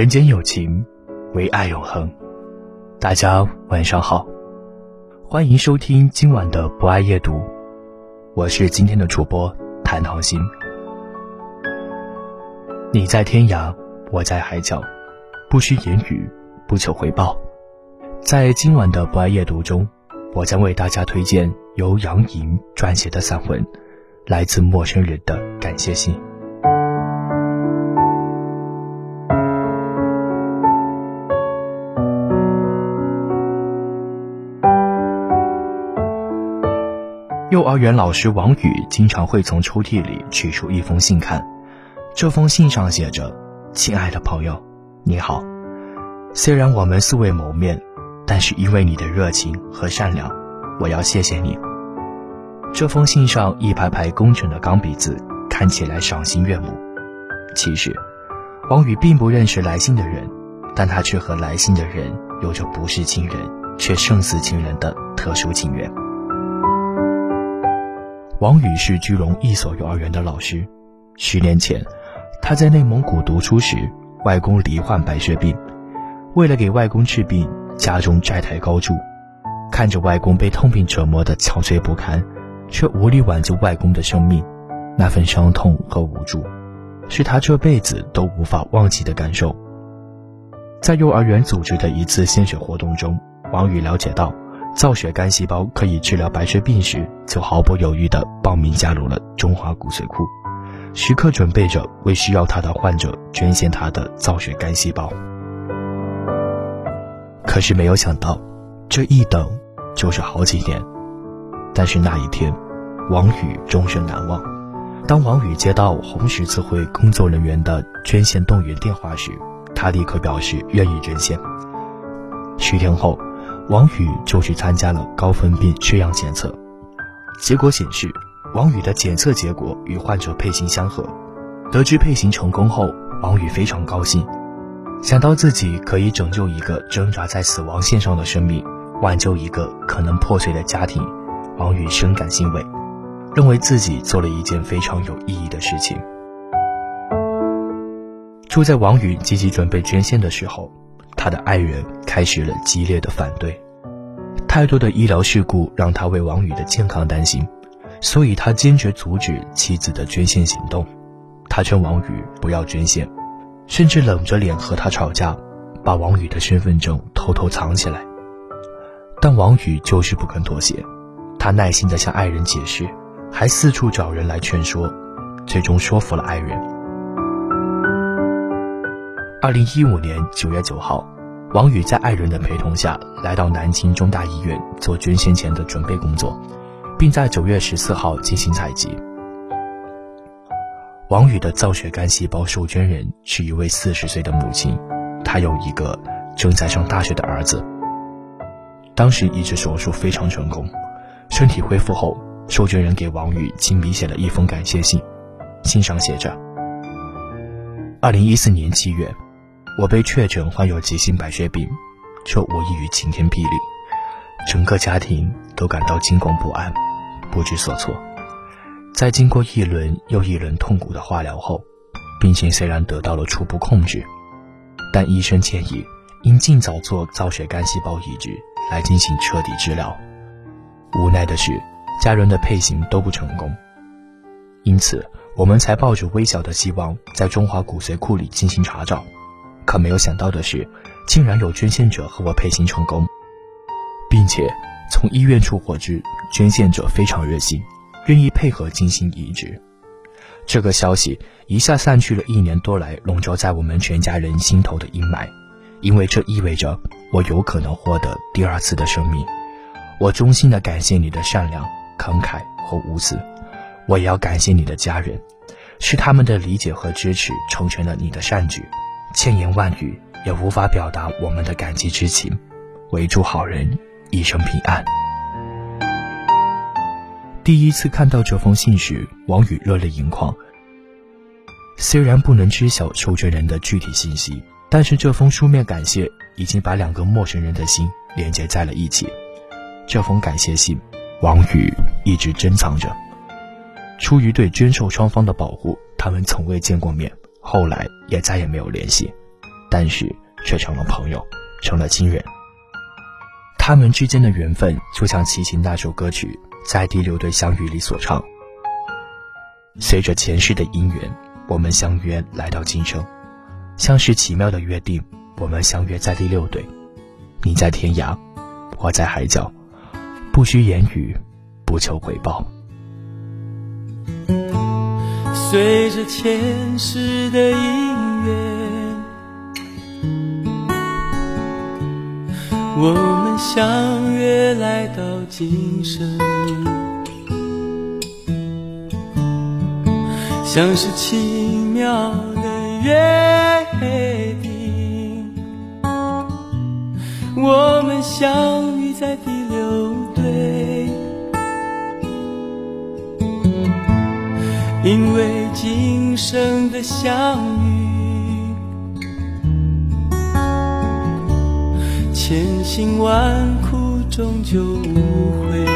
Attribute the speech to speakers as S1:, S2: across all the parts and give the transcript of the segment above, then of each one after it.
S1: 人间有情，唯爱永恒。大家晚上好，欢迎收听今晚的博爱夜读，我是今天的主播谭桃心。你在天涯，我在海角，不需言语，不求回报。在今晚的博爱夜读中，我将为大家推荐由杨莹撰写的散文《来自陌生人的感谢信》。幼儿园老师王宇经常会从抽屉里取出一封信看，这封信上写着：“亲爱的朋友，你好。虽然我们素未谋面，但是因为你的热情和善良，我要谢谢你。”这封信上一排排工整的钢笔字，看起来赏心悦目。其实，王宇并不认识来信的人，但他却和来信的人有着不是亲人却胜似亲人的特殊情缘。王宇是居龙一所幼儿园的老师。十年前，他在内蒙古读书时，外公罹患白血病。为了给外公治病，家中债台高筑。看着外公被痛病折磨得憔悴不堪，却无力挽救外公的生命，那份伤痛和无助，是他这辈子都无法忘记的感受。在幼儿园组织的一次献血活动中，王宇了解到。造血干细胞可以治疗白血病时，就毫不犹豫地报名加入了中华骨髓库，时刻准备着为需要他的患者捐献他的造血干细胞。可是没有想到，这一等就是好几年。但是那一天，王宇终身难忘。当王宇接到红十字会工作人员的捐献动员电话时，他立刻表示愿意捐献。十天后。王宇就去参加了高分辨血样检测，结果显示，王宇的检测结果与患者配型相合。得知配型成功后，王宇非常高兴，想到自己可以拯救一个挣扎在死亡线上的生命，挽救一个可能破碎的家庭，王宇深感欣慰，认为自己做了一件非常有意义的事情。就在王宇积极准备捐献的时候。他的爱人开始了激烈的反对，太多的医疗事故让他为王宇的健康担心，所以他坚决阻止妻子的捐献行动。他劝王宇不要捐献，甚至冷着脸和他吵架，把王宇的身份证偷偷藏起来。但王宇就是不肯妥协，他耐心地向爱人解释，还四处找人来劝说，最终说服了爱人。二零一五年九月九号，王宇在爱人的陪同下来到南京中大医院做捐献前的准备工作，并在九月十四号进行采集。王宇的造血干细胞受捐人是一位四十岁的母亲，她有一个正在上大学的儿子。当时移植手术非常成功，身体恢复后，受捐人给王宇亲笔写了一封感谢信，信上写着：“二零一四年七月。”我被确诊患有急性白血病，这无异于晴天霹雳，整个家庭都感到惊恐不安，不知所措。在经过一轮又一轮痛苦的化疗后，病情虽然得到了初步控制，但医生建议应尽早做造血干细胞移植来进行彻底治疗。无奈的是，家人的配型都不成功。因此我们才抱着微小的希望在中华骨髓库里进行查找。可没有想到的是，竟然有捐献者和我配型成功，并且从医院处获知捐献者非常热心，愿意配合进行移植。这个消息一下散去了一年多来笼罩在我们全家人心头的阴霾，因为这意味着我有可能获得第二次的生命。我衷心的感谢你的善良、慷慨和无私，我也要感谢你的家人，是他们的理解和支持成全了你的善举，千言万语也无法表达我们的感激之情。唯祝好人一生平安。第一次看到这封信时，王宇热泪盈眶。虽然不能知晓受捐人的具体信息，但是这封书面感谢已经把两个陌生人的心连接在了一起。这封感谢信，王宇一直珍藏着。出于对捐受双方的保护，他们从未见过面，后来也再也没有联系，但是却成了朋友，成了亲人。他们之间的缘分，就像齐秦那首歌曲。在第六对相遇里所唱，随着前世的因缘，我们相约来到今生，像是奇妙的约定。我们相约在第六对，你在天涯，我在海角，不需言语，不求回报。
S2: 随着前世的因缘，我们。相约来到今生，像是奇妙的约定。我们相因为今生的相遇。千辛万苦终究无悔，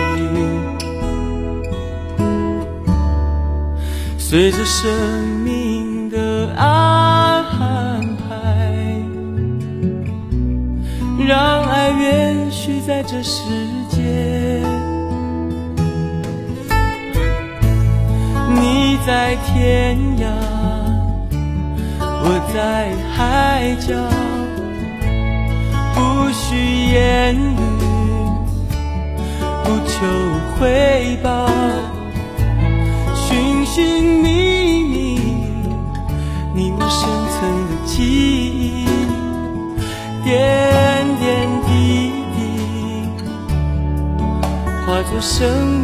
S2: 随着生命的安排，让爱延续在这世在天涯，我在海角。不需言语，不求回报，寻寻觅觅，你我深层的记忆，点点滴滴，化作生命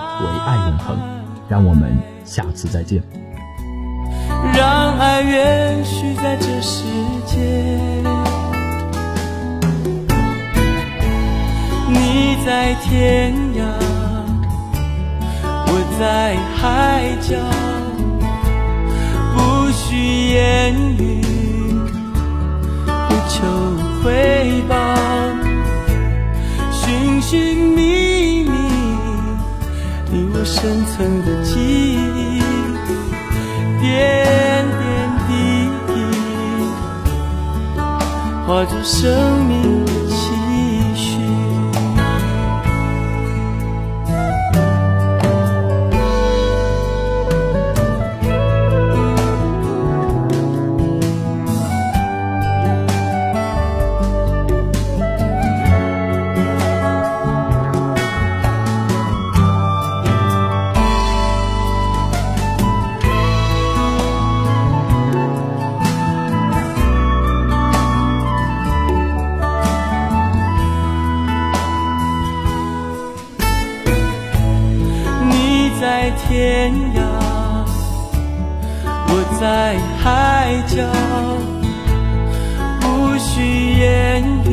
S3: 唯爱永恒。让我们下次再见。
S2: 让爱延续在这世界。你在天涯，我在海角，不需言语，不求回报，寻寻觅，深层的记忆。点点滴滴，化作生命天涯，我在海角，不需言语，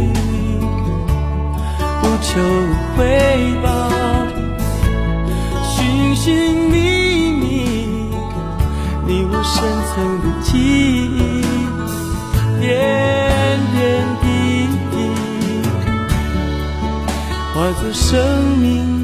S2: 不求回报，寻寻觅觅，你我深层的记忆，点点滴滴，化作生命。